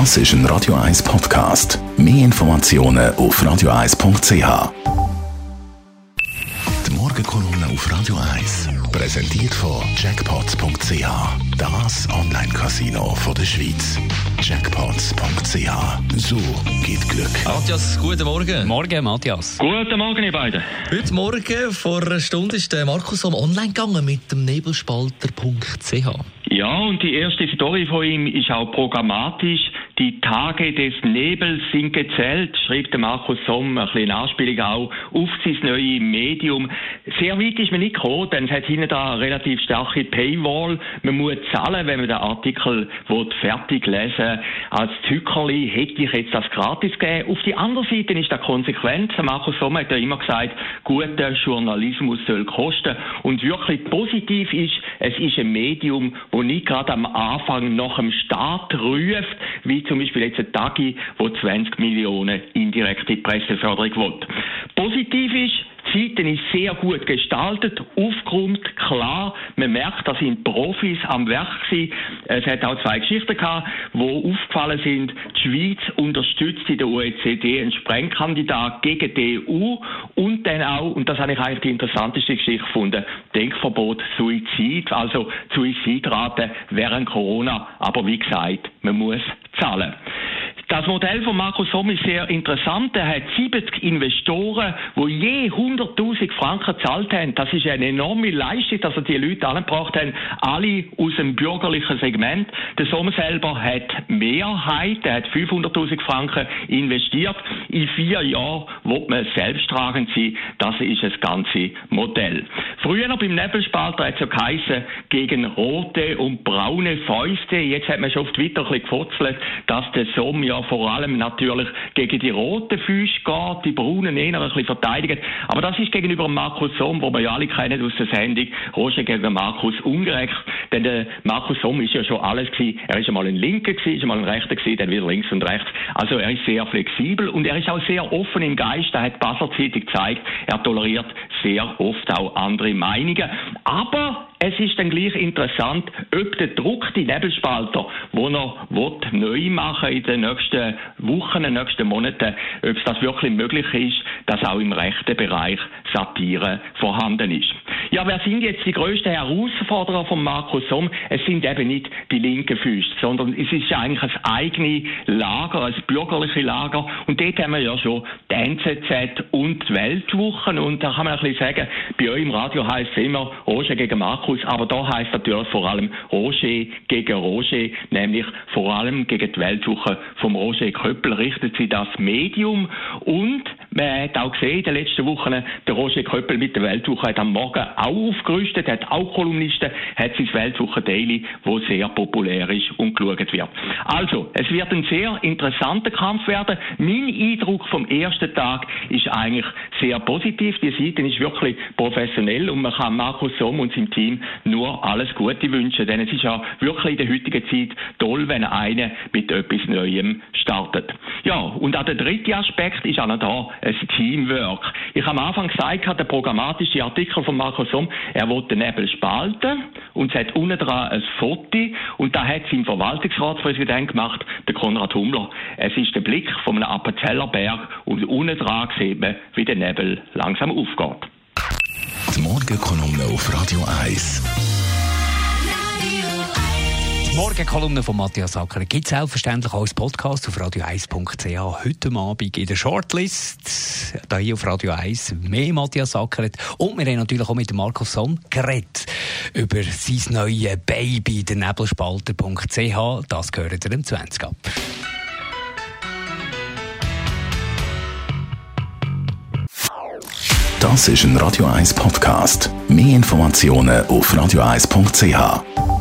Das ist ein Radio 1 Podcast. Mehr Informationen auf radio1.ch. Die Morgenkolumne auf Radio 1 präsentiert von Jackpots.ch. Das Online-Casino der Schweiz. Jackpots.ch. So geht Glück. Matthias, guten Morgen. Morgen, Matthias. Guten Morgen, ihr beiden. Heute Morgen, vor einer Stunde, ist der Markus am online gegangen mit dem Nebelspalter.ch. Ja, und die erste Story von ihm ist auch programmatisch. Die Tage des Nebels sind gezählt, schreibt der Markus Somm, ein bisschen Anspielung auch auf sein neues Medium. Sehr weit ist man nicht gekommen, denn es hat hinten da eine relativ starke Paywall. Man muss zahlen, wenn man den Artikel fertig lesen Als Zückerli hätte ich jetzt das gratis gegeben. Auf die andere Seite ist das konsequent. Markus Somm hat ja immer gesagt, guter Journalismus soll kosten. Und wirklich positiv ist, es ist ein Medium, wo nicht gerade am Anfang nach dem Start ruft, wie zum Beispiel jetzt ein Tagi, wo 20 Millionen indirekte Presseförderung will. Positiv ist, Seite ist sehr gut gestaltet, aufgrund klar. Man merkt, da sind Profis am Werk gewesen. Es hat auch zwei Geschichten gehabt, wo aufgefallen sind. Die Schweiz unterstützt in der OECD einen Sprengkandidat gegen die EU und dann auch, und das habe ich eigentlich die interessanteste Geschichte gefunden, Denkverbot Suizid, also Suizidrate während Corona. Aber wie gesagt, man muss zahlen. Das Modell von Markus Somm ist sehr interessant. Er hat 70 Investoren, die je 100.000 Franken gezahlt haben. Das ist eine enorme Leistung, dass er die Leute angebracht haben. Alle aus dem bürgerlichen Segment. Der Somm selber hat Mehrheit. Er hat 500.000 Franken investiert. In vier Jahren wird man selbsttragend sein. Das ist das ganze Modell. Früher beim Nebelspalter hat es ja geheißen, gegen rote und braune Fäuste. Jetzt hat man schon auf Twitter ein bisschen gefurzelt, dass der Somm ja vor allem natürlich gegen die roten Füße geht, die braunen eher ein bisschen verteidigt. Aber das ist gegenüber Markus Somm, wo wir ja alle kennen aus der Sendung, Roger gegen Markus ungerecht. Denn der Markus Somm ist ja schon alles gewesen. Er ist einmal ein Linker gewesen, ist einmal ein Rechter gewesen, dann wieder links und rechts. Also er ist sehr flexibel und er ist auch sehr offen im Geist. Da hat Basler Zeitung gezeigt, er toleriert sehr oft auch andere Meinungen. Aber es ist dann gleich interessant, ob der Druck, die Nebelspalter, wo er will, neu machen in den nächsten Wochen, in den nächsten Monaten, ob es das wirklich möglich ist, dass auch im rechten Bereich Satire vorhanden ist. Ja, wer sind jetzt die grössten Herausforderer von Markus Somm? Es sind eben nicht die linken Füße, sondern es ist eigentlich ein eigenes Lager, ein bürgerliches Lager. Und dort haben wir ja schon die NZZ und die Weltwochen. Und da kann man ein bisschen sagen, bei euch im Radio heisst es immer Roger gegen Markus, aber da heisst natürlich vor allem Roger gegen Roger, nämlich vor allem gegen die Weltwoche vom Roger Köppel richtet sich das Medium und man hat auch gesehen in den letzten Wochen, der Roger Köppel mit der Weltwoche hat am Morgen auch aufgerüstet, hat auch Kolumnisten, hat sein Weltwoche Daily, wo sehr populär ist und geschaut wird. Also, es wird ein sehr interessanter Kampf werden. Mein Eindruck vom ersten Tag ist eigentlich sehr positiv. Die Seite ist wirklich professionell und man kann Markus Somm und seinem Team nur alles Gute wünschen, denn es ist ja wirklich in der heutigen Zeit toll, wenn einer mit etwas Neuem startet. Ja, und auch der dritte Aspekt ist auch noch da, ein Teamwork. Ich habe am Anfang gesagt, der programmatische Artikel von Markus Somm, er wollte den Nebel spalten und es hat unten dran ein Foto und da hat sein Verwaltungsratspräsident gemacht, der Konrad Hummler. Es ist der Blick von einem Appenzellerberg und unten dran sieht man, wie der Nebel langsam aufgeht. Die Morgenkolumne auf Radio 1. Morgenkolumne von Matthias Acker gibt es selbstverständlich auch als Podcast auf radio1.ch. Heute Abend in der Shortlist, da hier auf Radio 1, mehr Matthias Acker. Und wir haben natürlich auch mit Markus Somm geredet über sein neues Baby, der Nebelspalter.ch. Das gehört im 20 ab. Das ist ein Radio 1 Podcast. Mehr Informationen auf radio1.ch.